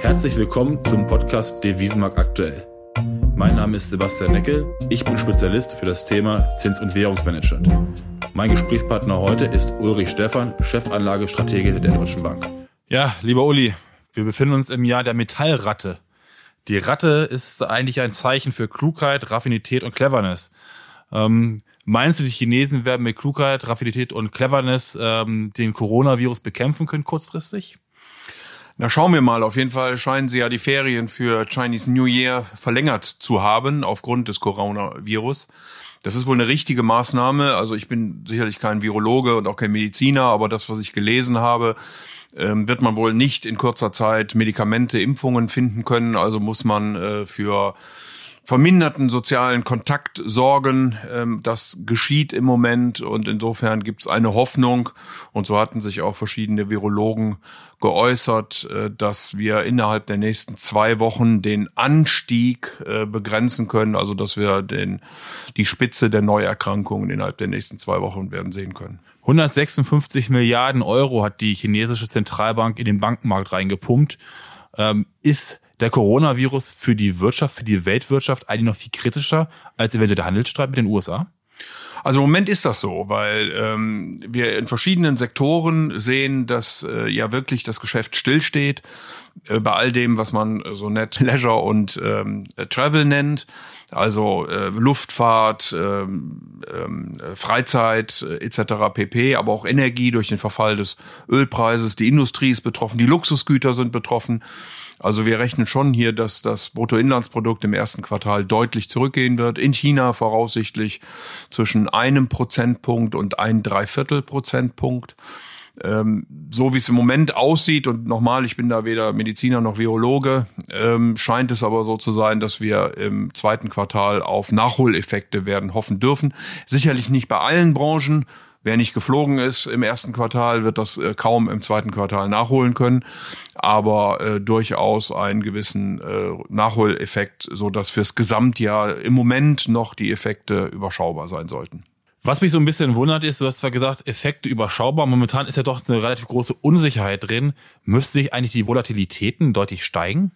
Herzlich willkommen zum Podcast Devisenmarkt aktuell. Mein Name ist Sebastian Neckel, ich bin Spezialist für das Thema Zins- und Währungsmanagement. Mein Gesprächspartner heute ist Ulrich Stephan, Chefanlagestratege der Deutschen Bank. Ja, lieber Uli, wir befinden uns im Jahr der Metallratte. Die Ratte ist eigentlich ein Zeichen für Klugheit, Raffinität und Cleverness. Ähm, meinst du, die Chinesen werden mit Klugheit, Raffinität und Cleverness ähm, den Coronavirus bekämpfen können kurzfristig? Na, schauen wir mal. Auf jeden Fall scheinen sie ja die Ferien für Chinese New Year verlängert zu haben aufgrund des Coronavirus. Das ist wohl eine richtige Maßnahme. Also ich bin sicherlich kein Virologe und auch kein Mediziner, aber das, was ich gelesen habe, ähm, wird man wohl nicht in kurzer Zeit Medikamente, Impfungen finden können. Also muss man äh, für verminderten sozialen Kontakt sorgen. Ähm, das geschieht im Moment und insofern gibt es eine Hoffnung. Und so hatten sich auch verschiedene Virologen geäußert, äh, dass wir innerhalb der nächsten zwei Wochen den Anstieg äh, begrenzen können, also dass wir den, die Spitze der Neuerkrankungen innerhalb der nächsten zwei Wochen werden sehen können. 156 Milliarden Euro hat die chinesische Zentralbank in den Bankenmarkt reingepumpt. Ähm, ist der Coronavirus für die Wirtschaft, für die Weltwirtschaft eigentlich noch viel kritischer als eventuell der Handelsstreit mit den USA? Also im Moment ist das so, weil ähm, wir in verschiedenen Sektoren sehen, dass äh, ja wirklich das Geschäft stillsteht. Äh, bei all dem, was man so nett Leisure und ähm, Travel nennt, also äh, Luftfahrt, ähm, ähm, Freizeit äh, etc. pp, aber auch Energie durch den Verfall des Ölpreises. Die Industrie ist betroffen, die Luxusgüter sind betroffen. Also wir rechnen schon hier, dass das Bruttoinlandsprodukt im ersten Quartal deutlich zurückgehen wird. In China voraussichtlich zwischen einem Prozentpunkt und ein Dreiviertel Prozentpunkt. Ähm, so wie es im Moment aussieht, und nochmal, ich bin da weder Mediziner noch Virologe, ähm, scheint es aber so zu sein, dass wir im zweiten Quartal auf Nachholeffekte werden hoffen dürfen. Sicherlich nicht bei allen Branchen, Wer nicht geflogen ist im ersten Quartal, wird das äh, kaum im zweiten Quartal nachholen können, aber äh, durchaus einen gewissen äh, Nachholeffekt, so dass fürs Gesamtjahr im Moment noch die Effekte überschaubar sein sollten. Was mich so ein bisschen wundert ist, du hast zwar gesagt, Effekte überschaubar. Momentan ist ja doch eine relativ große Unsicherheit drin. Müsste sich eigentlich die Volatilitäten deutlich steigen?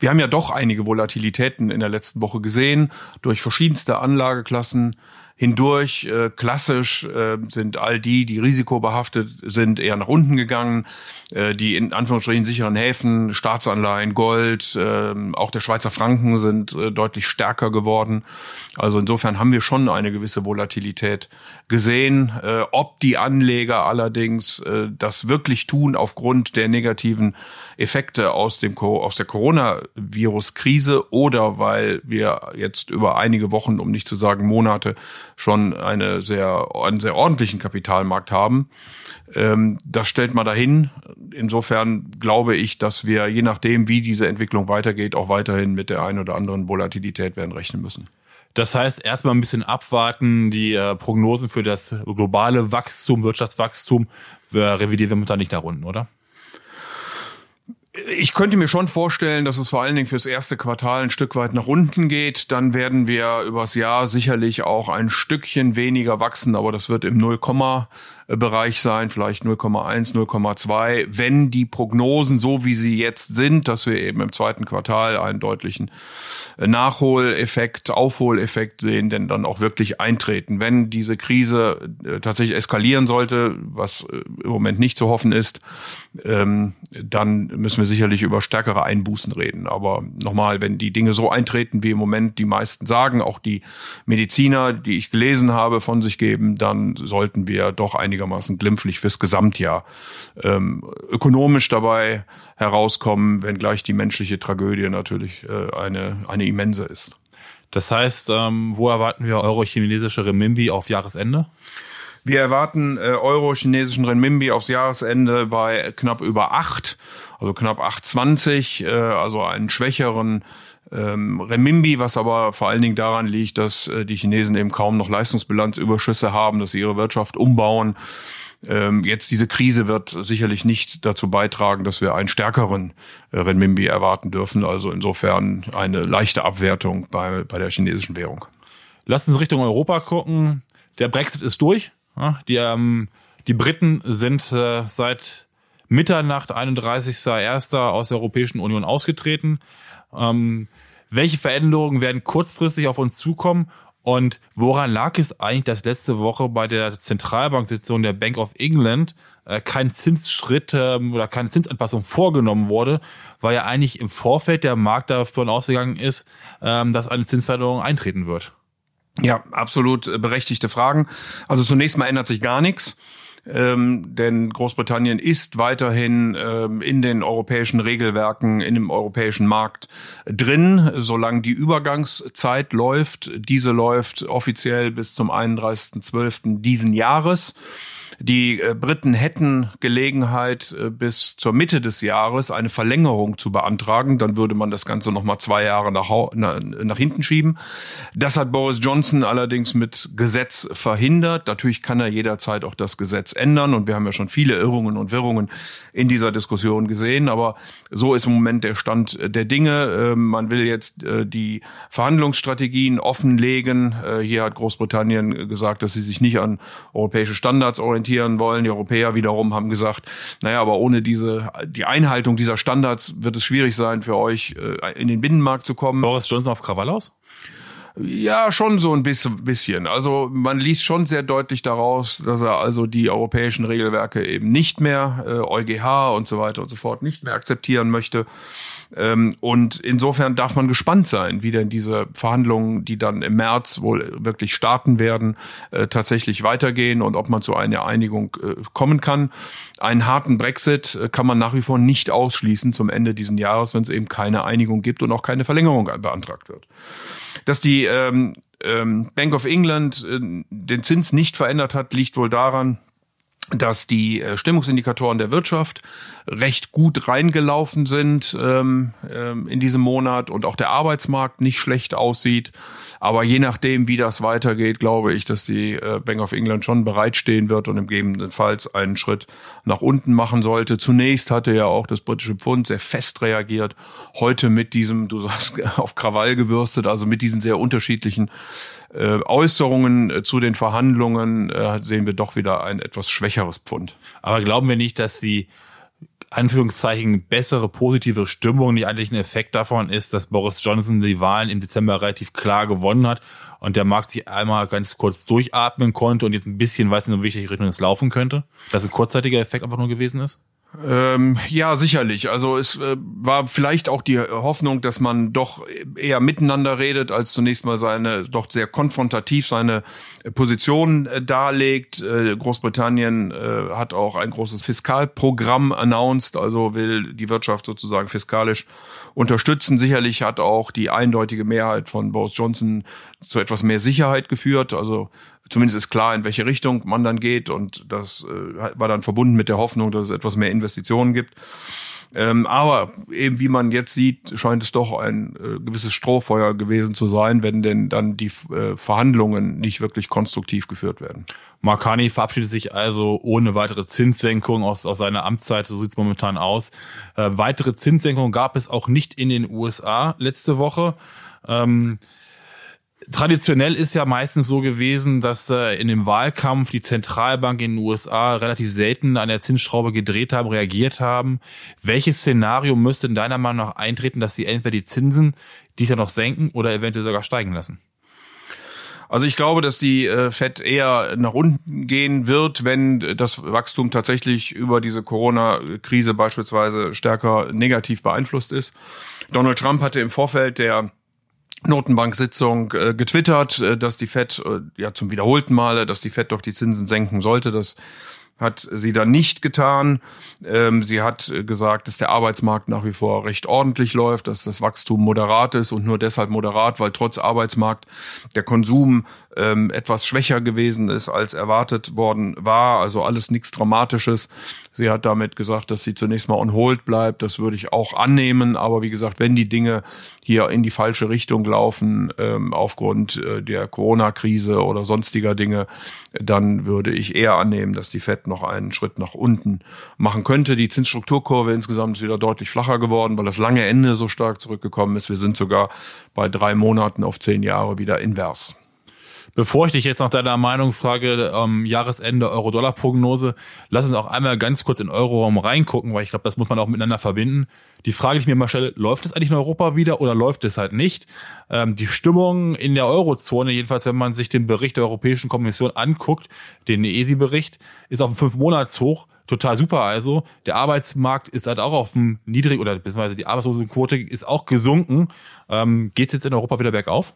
Wir haben ja doch einige Volatilitäten in der letzten Woche gesehen durch verschiedenste Anlageklassen hindurch. Äh, klassisch äh, sind all die, die risikobehaftet sind, eher nach unten gegangen. Äh, die in Anführungsstrichen sicheren Häfen, Staatsanleihen, Gold, äh, auch der Schweizer Franken sind äh, deutlich stärker geworden. Also insofern haben wir schon eine gewisse Volatilität gesehen. Äh, ob die Anleger allerdings äh, das wirklich tun aufgrund der negativen Effekte aus dem aus der Coronavirus-Krise oder weil wir jetzt über einige Wochen, um nicht zu sagen Monate, schon eine sehr, einen sehr ordentlichen Kapitalmarkt haben. Ähm, das stellt man dahin. Insofern glaube ich, dass wir, je nachdem, wie diese Entwicklung weitergeht, auch weiterhin mit der einen oder anderen Volatilität werden rechnen müssen. Das heißt, erstmal ein bisschen abwarten, die äh, Prognosen für das globale Wachstum, Wirtschaftswachstum, wir revidieren wir momentan nicht nach unten, oder? Ich könnte mir schon vorstellen, dass es vor allen Dingen fürs erste Quartal ein Stück weit nach unten geht. Dann werden wir übers Jahr sicherlich auch ein Stückchen weniger wachsen, aber das wird im 0, Bereich sein, vielleicht 0,1, 0,2, wenn die Prognosen so wie sie jetzt sind, dass wir eben im zweiten Quartal einen deutlichen Nachholeffekt, Aufholeffekt sehen, denn dann auch wirklich eintreten. Wenn diese Krise äh, tatsächlich eskalieren sollte, was äh, im Moment nicht zu hoffen ist, ähm, dann müssen wir sicherlich über stärkere Einbußen reden. Aber nochmal, wenn die Dinge so eintreten, wie im Moment die meisten sagen, auch die Mediziner, die ich gelesen habe, von sich geben, dann sollten wir doch einigermaßen glimpflich fürs Gesamtjahr ähm, ökonomisch dabei herauskommen, wenngleich die menschliche Tragödie natürlich äh, eine, eine immense ist. Das heißt, ähm, wo erwarten wir euro-chinesische Renminbi auf Jahresende? Wir erwarten äh, euro-chinesischen Renminbi aufs Jahresende bei knapp über acht, also knapp 8,20, äh, also einen schwächeren ähm, Renminbi, was aber vor allen Dingen daran liegt, dass äh, die Chinesen eben kaum noch Leistungsbilanzüberschüsse haben, dass sie ihre Wirtschaft umbauen ähm, jetzt diese Krise wird sicherlich nicht dazu beitragen, dass wir einen stärkeren äh, Renminbi erwarten dürfen. Also insofern eine leichte Abwertung bei, bei der chinesischen Währung. Lass uns Richtung Europa gucken. Der Brexit ist durch. Die, ähm, die Briten sind äh, seit Mitternacht, 31.01. aus der Europäischen Union ausgetreten. Ähm, welche Veränderungen werden kurzfristig auf uns zukommen und woran lag es eigentlich, dass letzte Woche bei der Zentralbanksitzung der Bank of England äh, kein Zinsschritt ähm, oder keine Zinsanpassung vorgenommen wurde, weil ja eigentlich im Vorfeld der Markt davon ausgegangen ist, ähm, dass eine Zinsveränderung eintreten wird? Ja, absolut berechtigte Fragen. Also zunächst mal ändert sich gar nichts ähm, denn Großbritannien ist weiterhin ähm, in den europäischen Regelwerken, in dem europäischen Markt drin, solange die Übergangszeit läuft. Diese läuft offiziell bis zum 31.12. diesen Jahres. Die äh, Briten hätten Gelegenheit, äh, bis zur Mitte des Jahres eine Verlängerung zu beantragen. Dann würde man das Ganze nochmal zwei Jahre nach, nach hinten schieben. Das hat Boris Johnson allerdings mit Gesetz verhindert. Natürlich kann er jederzeit auch das Gesetz ändern. Und wir haben ja schon viele Irrungen und Wirrungen in dieser Diskussion gesehen. Aber so ist im Moment der Stand der Dinge. Ähm, man will jetzt äh, die Verhandlungsstrategien offenlegen. Hier hat Großbritannien gesagt, dass sie sich nicht an europäische Standards orientieren orientieren wollen. Die Europäer wiederum haben gesagt, naja, aber ohne diese, die Einhaltung dieser Standards wird es schwierig sein für euch, äh, in den Binnenmarkt zu kommen. Boris Johnson auf Krawall aus? Ja, schon so ein bisschen. Also man liest schon sehr deutlich daraus, dass er also die europäischen Regelwerke eben nicht mehr, äh, EuGH und so weiter und so fort, nicht mehr akzeptieren möchte. Ähm, und insofern darf man gespannt sein, wie denn diese Verhandlungen, die dann im März wohl wirklich starten werden, äh, tatsächlich weitergehen und ob man zu einer Einigung äh, kommen kann. Einen harten Brexit äh, kann man nach wie vor nicht ausschließen zum Ende diesen Jahres, wenn es eben keine Einigung gibt und auch keine Verlängerung beantragt wird dass die ähm, ähm, Bank of England äh, den Zins nicht verändert hat, liegt wohl daran, dass die äh, Stimmungsindikatoren der Wirtschaft recht gut reingelaufen sind ähm, ähm, in diesem Monat und auch der Arbeitsmarkt nicht schlecht aussieht. Aber je nachdem, wie das weitergeht, glaube ich, dass die äh, Bank of England schon bereitstehen wird und im gegebenenfalls einen Schritt nach unten machen sollte. Zunächst hatte ja auch das britische Pfund sehr fest reagiert. Heute mit diesem, du sagst, auf Krawall gebürstet, also mit diesen sehr unterschiedlichen äh, Äußerungen äh, zu den Verhandlungen äh, sehen wir doch wieder ein etwas schwächeres Pfund. Aber glauben wir nicht, dass die Anführungszeichen bessere, positive Stimmung nicht eigentlich ein Effekt davon ist, dass Boris Johnson die Wahlen im Dezember relativ klar gewonnen hat und der Markt sich einmal ganz kurz durchatmen konnte und jetzt ein bisschen weiß, in welche Richtung es laufen könnte? Dass ein kurzzeitiger Effekt einfach nur gewesen ist? Ähm, ja, sicherlich. Also es äh, war vielleicht auch die Hoffnung, dass man doch eher miteinander redet, als zunächst mal seine doch sehr konfrontativ seine Position äh, darlegt. Äh, Großbritannien äh, hat auch ein großes Fiskalprogramm announced, also will die Wirtschaft sozusagen fiskalisch unterstützen. Sicherlich hat auch die eindeutige Mehrheit von Boris Johnson zu etwas mehr Sicherheit geführt. Also zumindest ist klar, in welche Richtung man dann geht und das äh, war dann verbunden mit der Hoffnung, dass es etwas mehr Investitionen gibt. Ähm, aber eben wie man jetzt sieht, scheint es doch ein äh, gewisses Strohfeuer gewesen zu sein, wenn denn dann die äh, Verhandlungen nicht wirklich konstruktiv geführt werden. Marcani verabschiedet sich also ohne weitere Zinssenkung aus, aus seiner Amtszeit, so sieht es momentan aus. Äh, weitere Zinssenkungen gab es auch nicht in den USA letzte Woche. Ähm, Traditionell ist ja meistens so gewesen, dass äh, in dem Wahlkampf die Zentralbank in den USA relativ selten an der Zinsschraube gedreht haben, reagiert haben. Welches Szenario müsste in deiner Meinung nach eintreten, dass sie entweder die Zinsen dies ja noch senken oder eventuell sogar steigen lassen? Also ich glaube, dass die äh, Fed eher nach unten gehen wird, wenn das Wachstum tatsächlich über diese Corona-Krise beispielsweise stärker negativ beeinflusst ist. Donald Trump hatte im Vorfeld der Notenbank-Sitzung äh, getwittert, äh, dass die Fed äh, ja zum wiederholten Male, dass die Fed doch die Zinsen senken sollte. Das hat sie dann nicht getan. Ähm, sie hat äh, gesagt, dass der Arbeitsmarkt nach wie vor recht ordentlich läuft, dass das Wachstum moderat ist und nur deshalb moderat, weil trotz Arbeitsmarkt der Konsum ähm, etwas schwächer gewesen ist, als erwartet worden war. Also alles nichts Dramatisches. Sie hat damit gesagt, dass sie zunächst mal on hold bleibt. Das würde ich auch annehmen. Aber wie gesagt, wenn die Dinge hier in die falsche Richtung laufen, ähm, aufgrund äh, der Corona-Krise oder sonstiger Dinge, dann würde ich eher annehmen, dass die FED noch einen Schritt nach unten machen könnte. Die Zinsstrukturkurve insgesamt ist wieder deutlich flacher geworden, weil das lange Ende so stark zurückgekommen ist. Wir sind sogar bei drei Monaten auf zehn Jahre wieder invers. Bevor ich dich jetzt nach deiner Meinung frage, ähm, Jahresende Euro-Dollar-Prognose, lass uns auch einmal ganz kurz in Euro-Raum reingucken, weil ich glaube, das muss man auch miteinander verbinden. Die Frage, die ich mir mal stelle, läuft es eigentlich in Europa wieder oder läuft es halt nicht? Ähm, die Stimmung in der Eurozone, jedenfalls wenn man sich den Bericht der Europäischen Kommission anguckt, den ESI-Bericht, ist auf dem Fünf-Monats-Hoch total super. Also der Arbeitsmarkt ist halt auch auf dem niedrig oder beziehungsweise die Arbeitslosenquote ist auch gesunken. Ähm, Geht es jetzt in Europa wieder bergauf?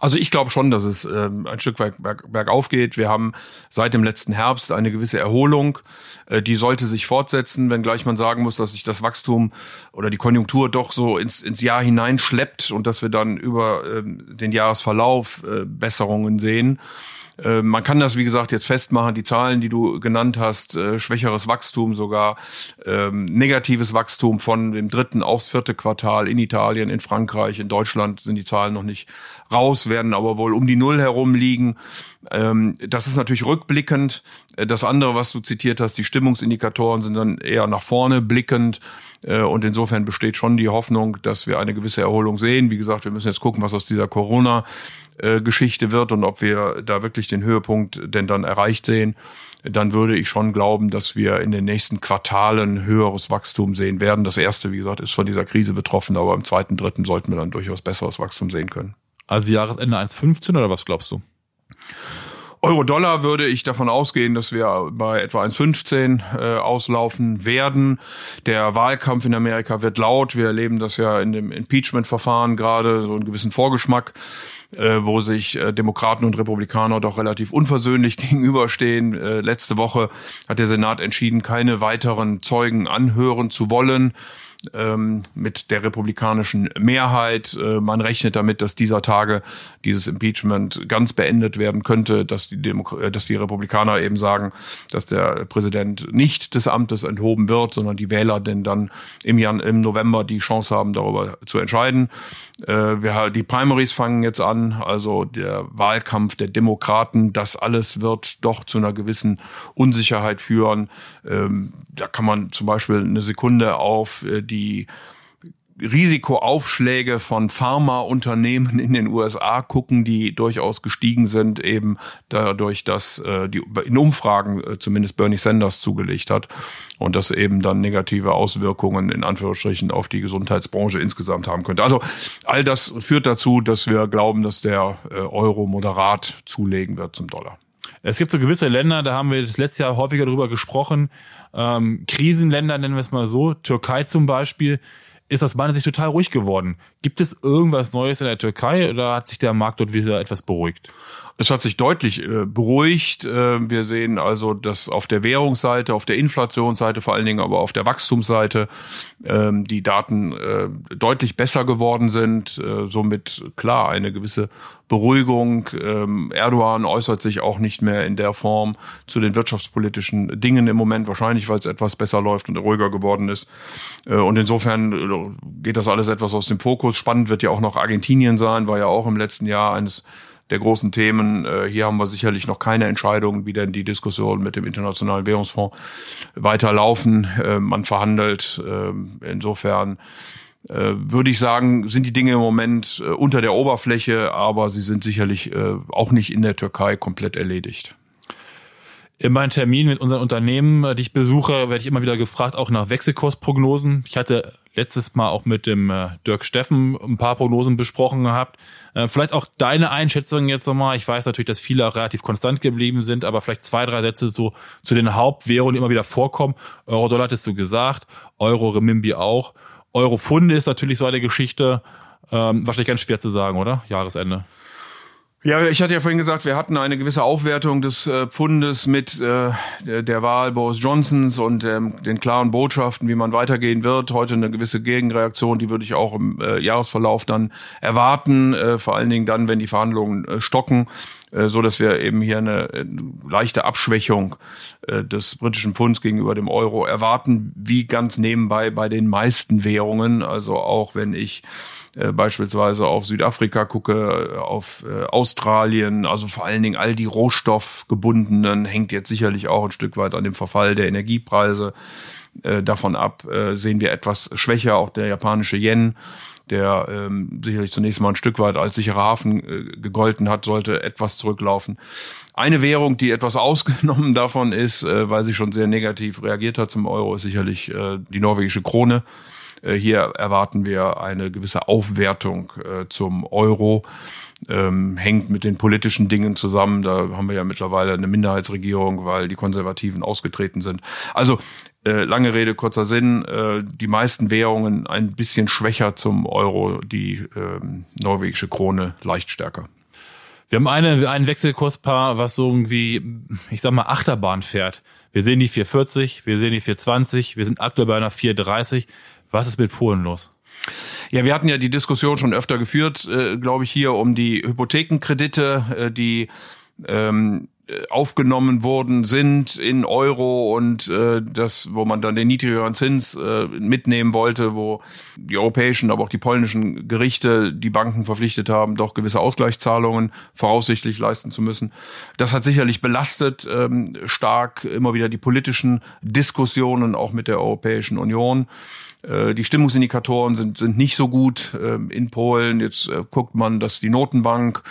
Also ich glaube schon, dass es ähm, ein Stück weit berg, bergauf geht. Wir haben seit dem letzten Herbst eine gewisse Erholung. Äh, die sollte sich fortsetzen, wenngleich man sagen muss, dass sich das Wachstum oder die Konjunktur doch so ins, ins Jahr hineinschleppt und dass wir dann über ähm, den Jahresverlauf äh, Besserungen sehen. Äh, man kann das, wie gesagt, jetzt festmachen, die Zahlen, die du genannt hast, äh, schwächeres Wachstum sogar, ähm, negatives Wachstum von dem dritten aufs vierte Quartal in Italien, in Frankreich, in Deutschland sind die Zahlen noch nicht raus, werden aber wohl um die Null herum liegen. Ähm, das ist natürlich rückblickend. Äh, das andere, was du zitiert hast, die Stimmungsindikatoren sind dann eher nach vorne blickend. Äh, und insofern besteht schon die Hoffnung, dass wir eine gewisse Erholung sehen. Wie gesagt, wir müssen jetzt gucken, was aus dieser Corona Geschichte wird und ob wir da wirklich den Höhepunkt denn dann erreicht sehen, dann würde ich schon glauben, dass wir in den nächsten Quartalen höheres Wachstum sehen werden. Das erste, wie gesagt, ist von dieser Krise betroffen, aber im zweiten, dritten sollten wir dann durchaus besseres Wachstum sehen können. Also Jahresende 1,15 oder was glaubst du? Euro-Dollar würde ich davon ausgehen, dass wir bei etwa 1,15 äh, auslaufen werden. Der Wahlkampf in Amerika wird laut. Wir erleben das ja in dem Impeachment-Verfahren gerade, so einen gewissen Vorgeschmack, äh, wo sich äh, Demokraten und Republikaner doch relativ unversöhnlich gegenüberstehen. Äh, letzte Woche hat der Senat entschieden, keine weiteren Zeugen anhören zu wollen ähm, mit der republikanischen Mehrheit. Äh, man rechnet damit, dass dieser Tage dieses Impeachment ganz beendet werden könnte, dass die, Demo äh, dass die Republikaner eben sagen, dass der Präsident nicht des Amtes enthoben wird, sondern die Wähler denn dann im, Jan im November die Chance haben, darüber zu entscheiden. Äh, wir, die Primaries fangen jetzt an, also der Wahlkampf der Demokraten, das alles wird doch zu einer gewissen Unsicherheit führen. Ähm, da kann man zum Beispiel eine Sekunde auf äh, die Risikoaufschläge von Pharmaunternehmen in den USA gucken, die durchaus gestiegen sind, eben dadurch, dass äh, die in Umfragen äh, zumindest Bernie Sanders zugelegt hat und das eben dann negative Auswirkungen in Anführungsstrichen auf die Gesundheitsbranche insgesamt haben könnte. Also all das führt dazu, dass wir glauben, dass der äh, Euro moderat zulegen wird zum Dollar. Es gibt so gewisse Länder, da haben wir das letzte Jahr häufiger darüber gesprochen. Ähm, Krisenländer nennen wir es mal so, Türkei zum Beispiel, ist aus meiner Sicht total ruhig geworden. Gibt es irgendwas Neues in der Türkei oder hat sich der Markt dort wieder etwas beruhigt? Es hat sich deutlich äh, beruhigt. Äh, wir sehen also, dass auf der Währungsseite, auf der Inflationsseite, vor allen Dingen aber auf der Wachstumsseite äh, die Daten äh, deutlich besser geworden sind. Äh, somit klar eine gewisse Beruhigung. Ähm, Erdogan äußert sich auch nicht mehr in der Form zu den wirtschaftspolitischen Dingen im Moment, wahrscheinlich weil es etwas besser läuft und ruhiger geworden ist. Äh, und insofern äh, geht das alles etwas aus dem Fokus. Spannend wird ja auch noch Argentinien sein, war ja auch im letzten Jahr eines der großen Themen. Äh, hier haben wir sicherlich noch keine Entscheidung, wie denn die Diskussion mit dem Internationalen Währungsfonds weiterlaufen. Äh, man verhandelt. Insofern würde ich sagen, sind die Dinge im Moment unter der Oberfläche, aber sie sind sicherlich auch nicht in der Türkei komplett erledigt. In meinen Terminen mit unseren Unternehmen, die ich besuche, werde ich immer wieder gefragt, auch nach Wechselkursprognosen. Ich hatte letztes Mal auch mit dem äh, Dirk Steffen ein paar Prognosen besprochen gehabt. Äh, vielleicht auch deine Einschätzung jetzt nochmal. Ich weiß natürlich, dass viele auch relativ konstant geblieben sind, aber vielleicht zwei, drei Sätze so zu den Hauptwährungen, die immer wieder vorkommen. Euro-Dollar hattest du gesagt, Euro-Remimbi auch. Euro-Funde ist natürlich so eine Geschichte. Ähm, wahrscheinlich ganz schwer zu sagen, oder? Jahresende. Ja, ich hatte ja vorhin gesagt, wir hatten eine gewisse Aufwertung des äh, Pfundes mit äh, der, Wahl Boris Johnsons und ähm, den klaren Botschaften, wie man weitergehen wird. Heute eine gewisse Gegenreaktion, die würde ich auch im äh, Jahresverlauf dann erwarten, äh, vor allen Dingen dann, wenn die Verhandlungen äh, stocken, so dass wir eben hier eine äh, leichte Abschwächung äh, des britischen Pfunds gegenüber dem Euro erwarten, wie ganz nebenbei bei den meisten Währungen. Also auch wenn ich äh, beispielsweise auf Südafrika gucke, äh, auf äh, Australien, also vor allen Dingen all die Rohstoffgebundenen hängt jetzt sicherlich auch ein Stück weit an dem Verfall der Energiepreise äh, davon ab. Äh, sehen wir etwas schwächer, auch der japanische Yen der ähm, sicherlich zunächst mal ein Stück weit als sicherer Hafen äh, gegolten hat, sollte etwas zurücklaufen. Eine Währung, die etwas ausgenommen davon ist, äh, weil sie schon sehr negativ reagiert hat zum Euro, ist sicherlich äh, die norwegische Krone. Äh, hier erwarten wir eine gewisse Aufwertung äh, zum Euro. Ähm, hängt mit den politischen Dingen zusammen. Da haben wir ja mittlerweile eine Minderheitsregierung, weil die Konservativen ausgetreten sind. Also äh, lange Rede, kurzer Sinn, äh, die meisten Währungen ein bisschen schwächer zum Euro, die äh, norwegische Krone leicht stärker. Wir haben eine, ein Wechselkurspaar, was so irgendwie, ich sag mal, Achterbahn fährt. Wir sehen die 440, wir sehen die 420, wir sind aktuell bei einer 430. Was ist mit Polen los? Ja, wir hatten ja die Diskussion schon öfter geführt, äh, glaube ich, hier um die Hypothekenkredite, äh, die ähm, äh, aufgenommen worden sind in Euro und äh, das, wo man dann den niedrigeren Zins äh, mitnehmen wollte, wo die europäischen, aber auch die polnischen Gerichte die Banken verpflichtet haben, doch gewisse Ausgleichszahlungen voraussichtlich leisten zu müssen. Das hat sicherlich belastet ähm, stark immer wieder die politischen Diskussionen auch mit der Europäischen Union. Äh, die Stimmungsindikatoren sind, sind nicht so gut ähm, in Polen. Jetzt äh, guckt man, dass die Notenbank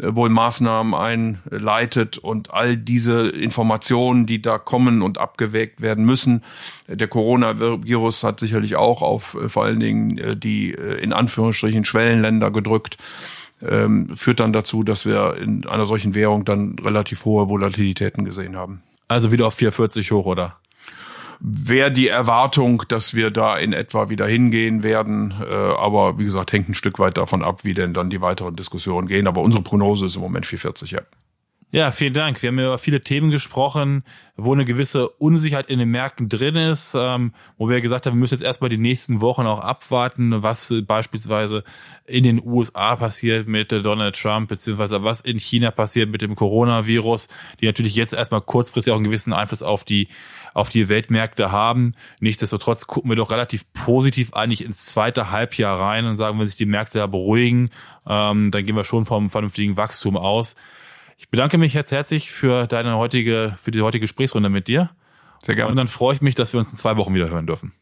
äh, wohl Maßnahmen einleitet und all diese Informationen, die da kommen und abgewägt werden müssen. Der Coronavirus hat sicherlich auch auf vor allen Dingen die in Anführungsstrichen Schwellenländer gedrückt. Ähm, führt dann dazu, dass wir in einer solchen Währung dann relativ hohe Volatilitäten gesehen haben. Also wieder auf 440 hoch, oder? Wäre die Erwartung, dass wir da in etwa wieder hingehen werden. Äh, aber wie gesagt, hängt ein Stück weit davon ab, wie denn dann die weiteren Diskussionen gehen. Aber unsere Prognose ist im Moment 440, ja. Ja, vielen Dank. Wir haben über viele Themen gesprochen, wo eine gewisse Unsicherheit in den Märkten drin ist, ähm, wo wir gesagt haben, wir müssen jetzt erstmal die nächsten Wochen auch abwarten, was beispielsweise in den USA passiert mit Donald Trump, beziehungsweise was in China passiert mit dem Coronavirus, die natürlich jetzt erstmal kurzfristig auch einen gewissen Einfluss auf die, auf die Weltmärkte haben. Nichtsdestotrotz gucken wir doch relativ positiv eigentlich ins zweite Halbjahr rein und sagen, wenn sich die Märkte da beruhigen, ähm, dann gehen wir schon vom vernünftigen Wachstum aus. Ich bedanke mich jetzt herzlich für deine heutige, für die heutige Gesprächsrunde mit dir. Sehr gerne. Und dann freue ich mich, dass wir uns in zwei Wochen wieder hören dürfen.